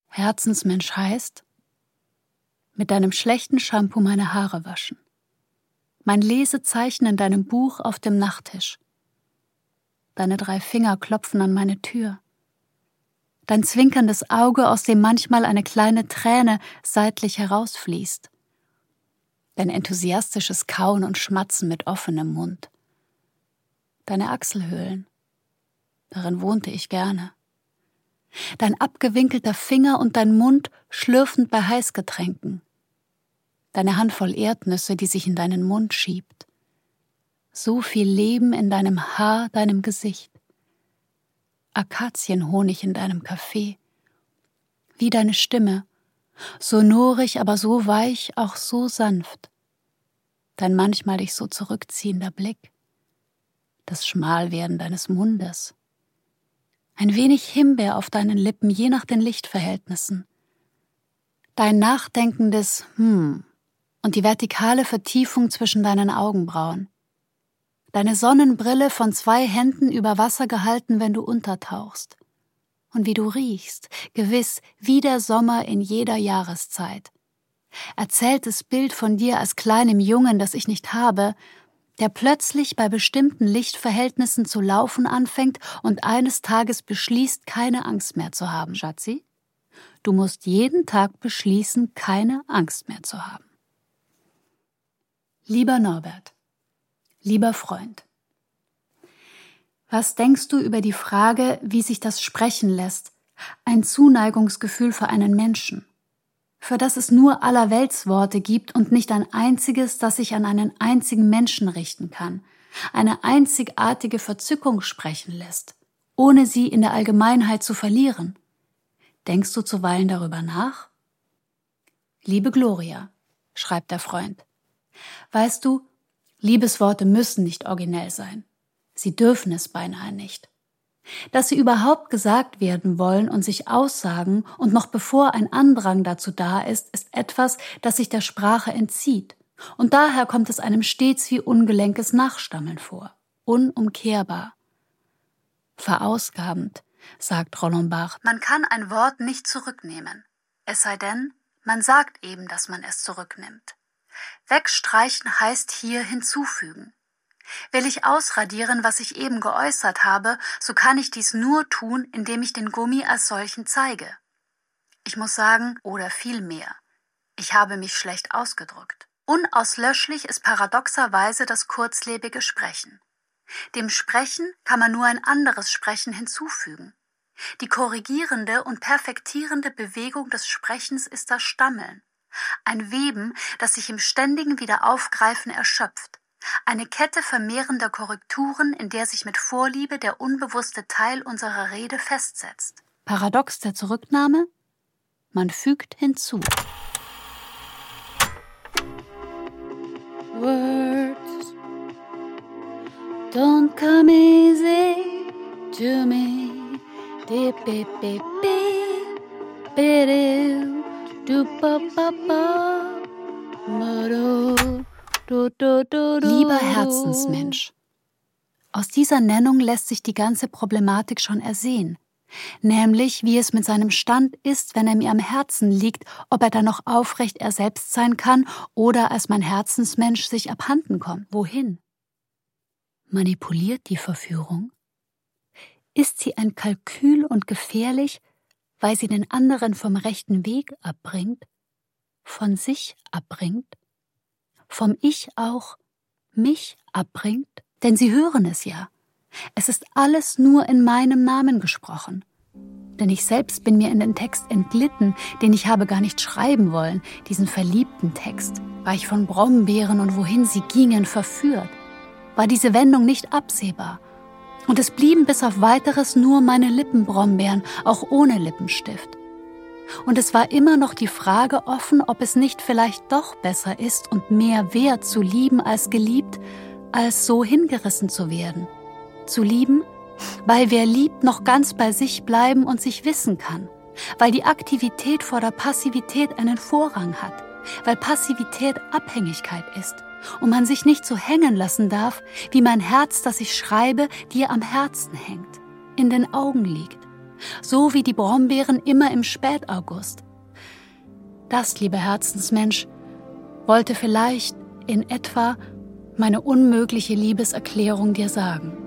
Herzensmensch heißt, mit deinem schlechten Shampoo meine Haare waschen, mein Lesezeichen in deinem Buch auf dem Nachttisch, deine drei Finger klopfen an meine Tür, dein zwinkerndes Auge, aus dem manchmal eine kleine Träne seitlich herausfließt, dein enthusiastisches Kauen und Schmatzen mit offenem Mund, deine Achselhöhlen, darin wohnte ich gerne. Dein abgewinkelter Finger und dein Mund schlürfend bei Heißgetränken. Deine Handvoll Erdnüsse, die sich in deinen Mund schiebt. So viel Leben in deinem Haar, deinem Gesicht. Akazienhonig in deinem Kaffee. Wie deine Stimme, sonorig, aber so weich, auch so sanft. Dein manchmal dich so zurückziehender Blick. Das Schmalwerden deines Mundes ein wenig Himbeer auf deinen Lippen, je nach den Lichtverhältnissen. Dein nachdenkendes Hm und die vertikale Vertiefung zwischen deinen Augenbrauen. Deine Sonnenbrille von zwei Händen über Wasser gehalten, wenn du untertauchst. Und wie du riechst, gewiss wie der Sommer in jeder Jahreszeit. Erzähltes Bild von dir als kleinem Jungen, das ich nicht habe, der plötzlich bei bestimmten Lichtverhältnissen zu laufen anfängt und eines Tages beschließt, keine Angst mehr zu haben, Schatzi. Du musst jeden Tag beschließen, keine Angst mehr zu haben. Lieber Norbert, lieber Freund, was denkst du über die Frage, wie sich das sprechen lässt, ein Zuneigungsgefühl für einen Menschen? Für das es nur Allerweltsworte gibt und nicht ein einziges, das sich an einen einzigen Menschen richten kann, eine einzigartige Verzückung sprechen lässt, ohne sie in der Allgemeinheit zu verlieren. Denkst du zuweilen darüber nach? Liebe Gloria, schreibt der Freund, weißt du, Liebesworte müssen nicht originell sein. Sie dürfen es beinahe nicht. Dass sie überhaupt gesagt werden wollen und sich aussagen und noch bevor ein Andrang dazu da ist, ist etwas, das sich der Sprache entzieht. Und daher kommt es einem stets wie ungelenkes Nachstammeln vor. Unumkehrbar. Verausgabend, sagt Roland Barth. Man kann ein Wort nicht zurücknehmen. Es sei denn, man sagt eben, dass man es zurücknimmt. Wegstreichen heißt hier hinzufügen. Will ich ausradieren, was ich eben geäußert habe, so kann ich dies nur tun, indem ich den Gummi als solchen zeige. Ich muss sagen, oder vielmehr, ich habe mich schlecht ausgedrückt. Unauslöschlich ist paradoxerweise das kurzlebige Sprechen. Dem Sprechen kann man nur ein anderes Sprechen hinzufügen. Die korrigierende und perfektierende Bewegung des Sprechens ist das Stammeln. Ein Weben, das sich im ständigen Wiederaufgreifen erschöpft, eine Kette vermehrender Korrekturen, in der sich mit Vorliebe der unbewusste Teil unserer Rede festsetzt. Paradox der Zurücknahme? Man fügt hinzu. Words don't come easy to me. Dip, dip, dip, dip, dip, dip, dip, Lieber Herzensmensch. Aus dieser Nennung lässt sich die ganze Problematik schon ersehen. Nämlich, wie es mit seinem Stand ist, wenn er mir am Herzen liegt, ob er dann noch aufrecht er selbst sein kann oder als mein Herzensmensch sich abhanden kommt. Wohin? Manipuliert die Verführung? Ist sie ein Kalkül und gefährlich, weil sie den anderen vom rechten Weg abbringt, von sich abbringt? Vom Ich auch mich abbringt? Denn Sie hören es ja. Es ist alles nur in meinem Namen gesprochen. Denn ich selbst bin mir in den Text entglitten, den ich habe gar nicht schreiben wollen, diesen verliebten Text. War ich von Brombeeren und wohin sie gingen verführt? War diese Wendung nicht absehbar? Und es blieben bis auf weiteres nur meine Lippenbrombeeren, auch ohne Lippenstift und es war immer noch die Frage offen, ob es nicht vielleicht doch besser ist und mehr wert zu lieben als geliebt, als so hingerissen zu werden. Zu lieben, weil wer liebt, noch ganz bei sich bleiben und sich wissen kann, weil die Aktivität vor der Passivität einen Vorrang hat, weil Passivität Abhängigkeit ist. Und man sich nicht so hängen lassen darf, wie mein Herz, das ich schreibe, dir am Herzen hängt, in den Augen liegt so wie die Brombeeren immer im Spätaugust. Das, lieber Herzensmensch, wollte vielleicht in etwa meine unmögliche Liebeserklärung dir sagen.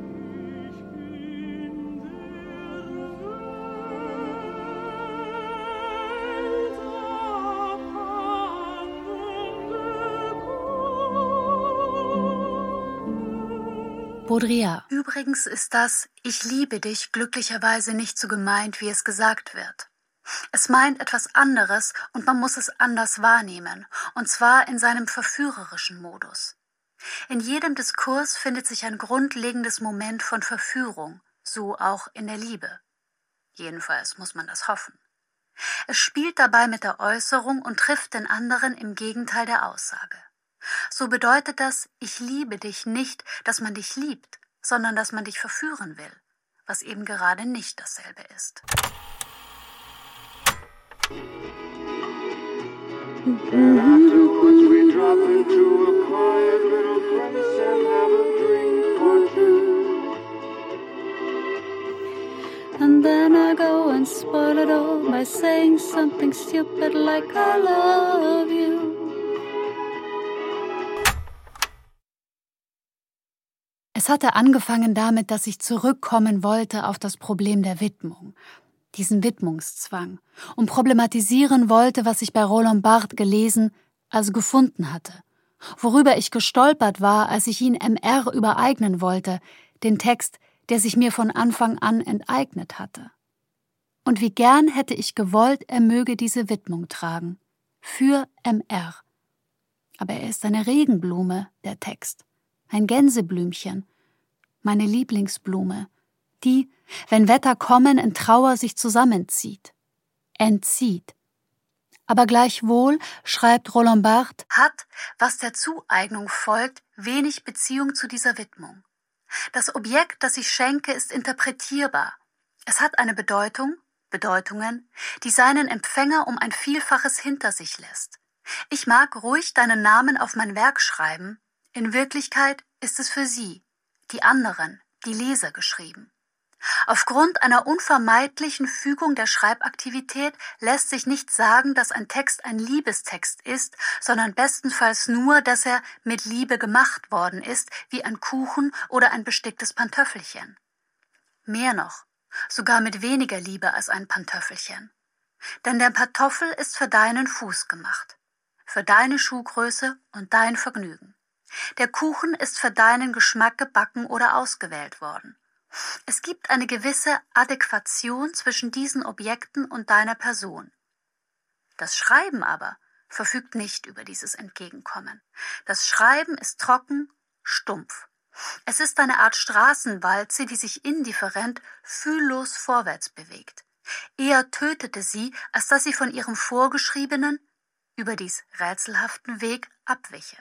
Baudrillard. Übrigens ist das Ich liebe dich glücklicherweise nicht so gemeint, wie es gesagt wird. Es meint etwas anderes und man muss es anders wahrnehmen, und zwar in seinem verführerischen Modus. In jedem Diskurs findet sich ein grundlegendes Moment von Verführung, so auch in der Liebe. Jedenfalls muss man das hoffen. Es spielt dabei mit der Äußerung und trifft den anderen im Gegenteil der Aussage so bedeutet das Ich liebe dich nicht, dass man dich liebt, sondern dass man dich verführen will, was eben gerade nicht dasselbe ist. And then I go and spoil it all by saying something stupid like I love you. Es hatte angefangen damit, dass ich zurückkommen wollte auf das Problem der Widmung, diesen Widmungszwang, und problematisieren wollte, was ich bei Roland Barthes gelesen, also gefunden hatte, worüber ich gestolpert war, als ich ihn MR übereignen wollte, den Text, der sich mir von Anfang an enteignet hatte. Und wie gern hätte ich gewollt, er möge diese Widmung tragen. Für MR. Aber er ist eine Regenblume, der Text. Ein Gänseblümchen. Meine Lieblingsblume. Die, wenn Wetter kommen, in Trauer sich zusammenzieht. Entzieht. Aber gleichwohl, schreibt Roland Barthes, hat, was der Zueignung folgt, wenig Beziehung zu dieser Widmung. Das Objekt, das ich schenke, ist interpretierbar. Es hat eine Bedeutung, Bedeutungen, die seinen Empfänger um ein Vielfaches hinter sich lässt. Ich mag ruhig deinen Namen auf mein Werk schreiben, in Wirklichkeit ist es für sie, die anderen, die Leser geschrieben. Aufgrund einer unvermeidlichen Fügung der Schreibaktivität lässt sich nicht sagen, dass ein Text ein Liebestext ist, sondern bestenfalls nur, dass er mit Liebe gemacht worden ist, wie ein Kuchen oder ein besticktes Pantöffelchen. Mehr noch, sogar mit weniger Liebe als ein Pantöffelchen. Denn der Pantoffel ist für deinen Fuß gemacht, für deine Schuhgröße und dein Vergnügen. Der Kuchen ist für deinen Geschmack gebacken oder ausgewählt worden. Es gibt eine gewisse Adäquation zwischen diesen Objekten und deiner Person. Das Schreiben aber verfügt nicht über dieses Entgegenkommen. Das Schreiben ist trocken, stumpf. Es ist eine Art Straßenwalze, die sich indifferent, fühllos vorwärts bewegt. Eher tötete sie, als dass sie von ihrem vorgeschriebenen, überdies rätselhaften Weg abwiche.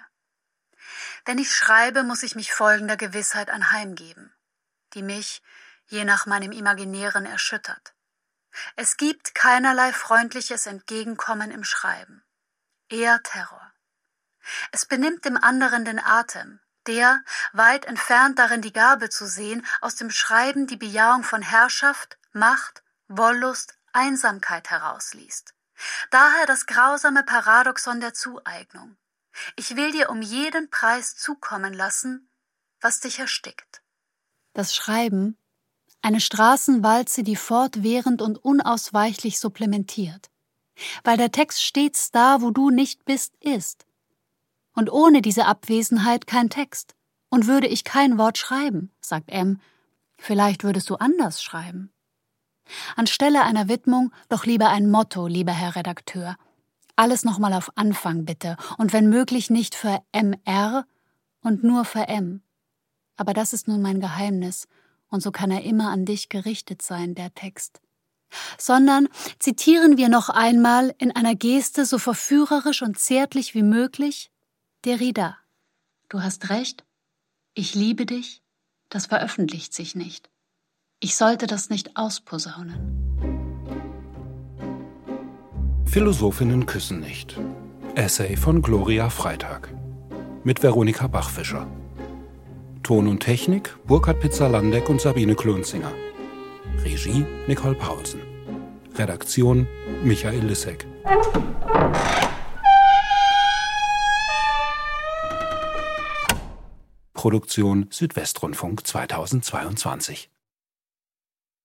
Wenn ich schreibe, muss ich mich folgender Gewissheit anheimgeben die mich, je nach meinem Imaginären, erschüttert. Es gibt keinerlei freundliches Entgegenkommen im Schreiben, eher Terror. Es benimmt dem anderen den Atem, der, weit entfernt darin die Gabe zu sehen, aus dem Schreiben die Bejahung von Herrschaft, Macht, Wollust, Einsamkeit herausliest. Daher das grausame Paradoxon der Zueignung. Ich will dir um jeden Preis zukommen lassen, was dich erstickt das Schreiben, eine Straßenwalze, die fortwährend und unausweichlich supplementiert, weil der Text stets da, wo du nicht bist, ist. Und ohne diese Abwesenheit kein Text. Und würde ich kein Wort schreiben, sagt M, vielleicht würdest du anders schreiben. Anstelle einer Widmung doch lieber ein Motto, lieber Herr Redakteur. Alles nochmal auf Anfang bitte und wenn möglich nicht für MR und nur für M. Aber das ist nun mein Geheimnis, und so kann er immer an dich gerichtet sein, der Text. Sondern zitieren wir noch einmal in einer Geste so verführerisch und zärtlich wie möglich Derrida. Du hast recht, ich liebe dich, das veröffentlicht sich nicht. Ich sollte das nicht ausposaunen. Philosophinnen küssen nicht. Essay von Gloria Freitag. Mit Veronika Bachfischer. Ton und Technik Burkhard Pizzalandeck und Sabine Klunzinger. Regie Nicole Paulsen. Redaktion Michael Lissek. Produktion Südwestrundfunk 2022